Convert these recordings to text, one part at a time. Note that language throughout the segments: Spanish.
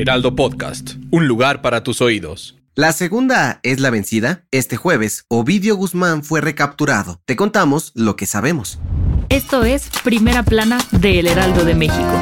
Heraldo Podcast, un lugar para tus oídos. La segunda es la vencida. Este jueves, Ovidio Guzmán fue recapturado. Te contamos lo que sabemos. Esto es Primera Plana de El Heraldo de México.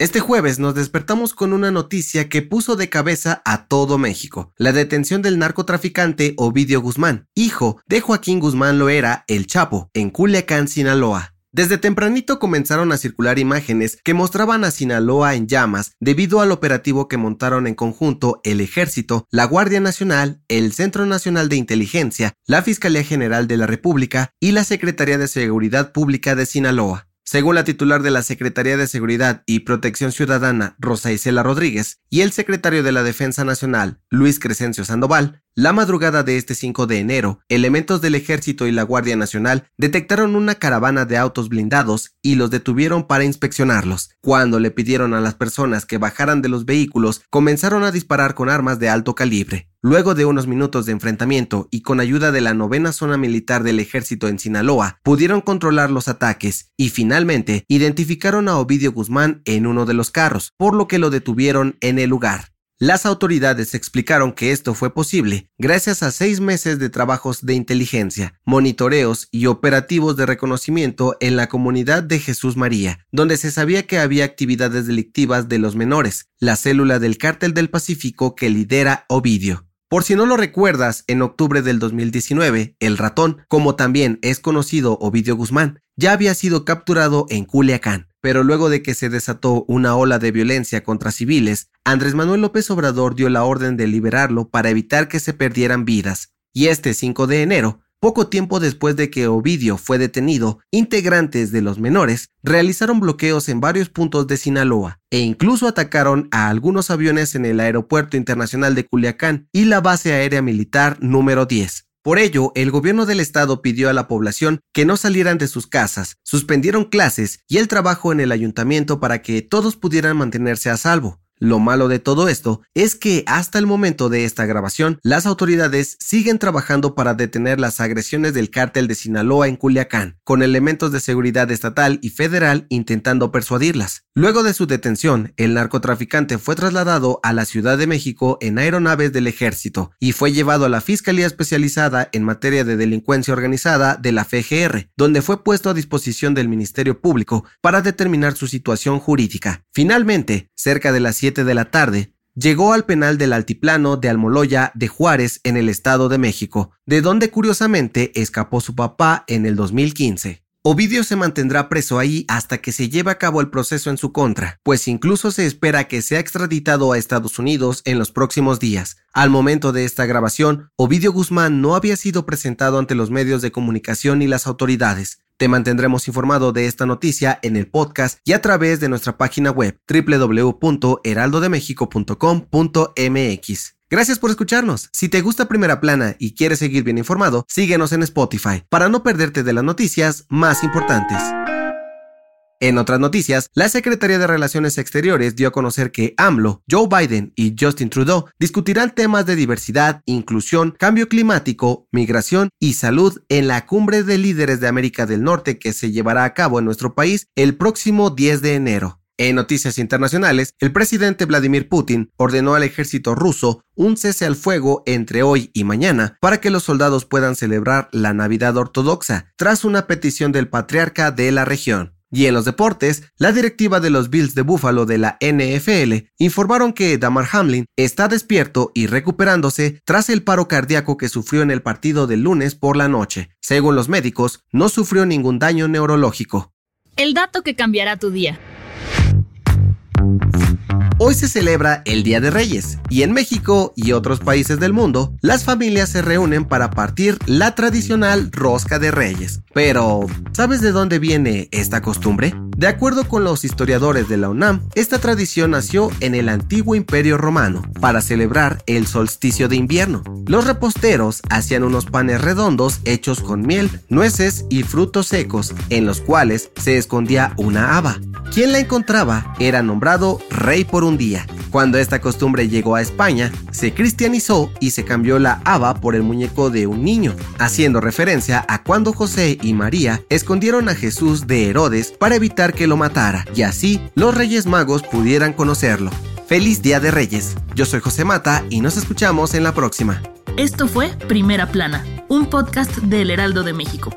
Este jueves nos despertamos con una noticia que puso de cabeza a todo México, la detención del narcotraficante Ovidio Guzmán, hijo de Joaquín Guzmán Loera, el Chapo, en Culiacán, Sinaloa. Desde tempranito comenzaron a circular imágenes que mostraban a Sinaloa en llamas debido al operativo que montaron en conjunto el Ejército, la Guardia Nacional, el Centro Nacional de Inteligencia, la Fiscalía General de la República y la Secretaría de Seguridad Pública de Sinaloa. Según la titular de la Secretaría de Seguridad y Protección Ciudadana, Rosa Isela Rodríguez, y el secretario de la Defensa Nacional, Luis Crescencio Sandoval, la madrugada de este 5 de enero, elementos del Ejército y la Guardia Nacional detectaron una caravana de autos blindados y los detuvieron para inspeccionarlos. Cuando le pidieron a las personas que bajaran de los vehículos, comenzaron a disparar con armas de alto calibre. Luego de unos minutos de enfrentamiento y con ayuda de la novena zona militar del ejército en Sinaloa, pudieron controlar los ataques y finalmente identificaron a Ovidio Guzmán en uno de los carros, por lo que lo detuvieron en el lugar. Las autoridades explicaron que esto fue posible gracias a seis meses de trabajos de inteligencia, monitoreos y operativos de reconocimiento en la comunidad de Jesús María, donde se sabía que había actividades delictivas de los menores, la célula del cártel del Pacífico que lidera Ovidio. Por si no lo recuerdas, en octubre del 2019, el ratón, como también es conocido Ovidio Guzmán, ya había sido capturado en Culiacán. Pero luego de que se desató una ola de violencia contra civiles, Andrés Manuel López Obrador dio la orden de liberarlo para evitar que se perdieran vidas. Y este 5 de enero, poco tiempo después de que Ovidio fue detenido, integrantes de los menores realizaron bloqueos en varios puntos de Sinaloa e incluso atacaron a algunos aviones en el Aeropuerto Internacional de Culiacán y la base aérea militar número 10. Por ello, el gobierno del estado pidió a la población que no salieran de sus casas, suspendieron clases y el trabajo en el ayuntamiento para que todos pudieran mantenerse a salvo. Lo malo de todo esto es que hasta el momento de esta grabación, las autoridades siguen trabajando para detener las agresiones del cártel de Sinaloa en Culiacán, con elementos de seguridad estatal y federal intentando persuadirlas. Luego de su detención, el narcotraficante fue trasladado a la Ciudad de México en aeronaves del ejército y fue llevado a la Fiscalía Especializada en materia de delincuencia organizada de la FGR, donde fue puesto a disposición del Ministerio Público para determinar su situación jurídica. Finalmente, cerca de las 7 de la tarde, llegó al penal del Altiplano de Almoloya de Juárez en el Estado de México, de donde curiosamente escapó su papá en el 2015. Ovidio se mantendrá preso ahí hasta que se lleve a cabo el proceso en su contra, pues incluso se espera que sea extraditado a Estados Unidos en los próximos días. Al momento de esta grabación, Ovidio Guzmán no había sido presentado ante los medios de comunicación y las autoridades. Te mantendremos informado de esta noticia en el podcast y a través de nuestra página web www.heraldodemexico.com.mx. Gracias por escucharnos. Si te gusta Primera Plana y quieres seguir bien informado, síguenos en Spotify para no perderte de las noticias más importantes. En otras noticias, la Secretaría de Relaciones Exteriores dio a conocer que AMLO, Joe Biden y Justin Trudeau discutirán temas de diversidad, inclusión, cambio climático, migración y salud en la cumbre de líderes de América del Norte que se llevará a cabo en nuestro país el próximo 10 de enero. En noticias internacionales, el presidente Vladimir Putin ordenó al ejército ruso un cese al fuego entre hoy y mañana para que los soldados puedan celebrar la Navidad ortodoxa, tras una petición del patriarca de la región. Y en los deportes, la directiva de los Bills de Buffalo de la NFL informaron que Damar Hamlin está despierto y recuperándose tras el paro cardíaco que sufrió en el partido del lunes por la noche. Según los médicos, no sufrió ningún daño neurológico. El dato que cambiará tu día. Hoy se celebra el Día de Reyes y en México y otros países del mundo, las familias se reúnen para partir la tradicional rosca de reyes. Pero, ¿sabes de dónde viene esta costumbre? De acuerdo con los historiadores de la UNAM, esta tradición nació en el antiguo imperio romano para celebrar el solsticio de invierno. Los reposteros hacían unos panes redondos hechos con miel, nueces y frutos secos en los cuales se escondía una haba. Quien la encontraba era nombrado rey por un día. Cuando esta costumbre llegó a España, se cristianizó y se cambió la haba por el muñeco de un niño, haciendo referencia a cuando José y María escondieron a Jesús de Herodes para evitar que lo matara, y así los Reyes Magos pudieran conocerlo. Feliz Día de Reyes. Yo soy José Mata y nos escuchamos en la próxima. Esto fue Primera Plana, un podcast del Heraldo de México.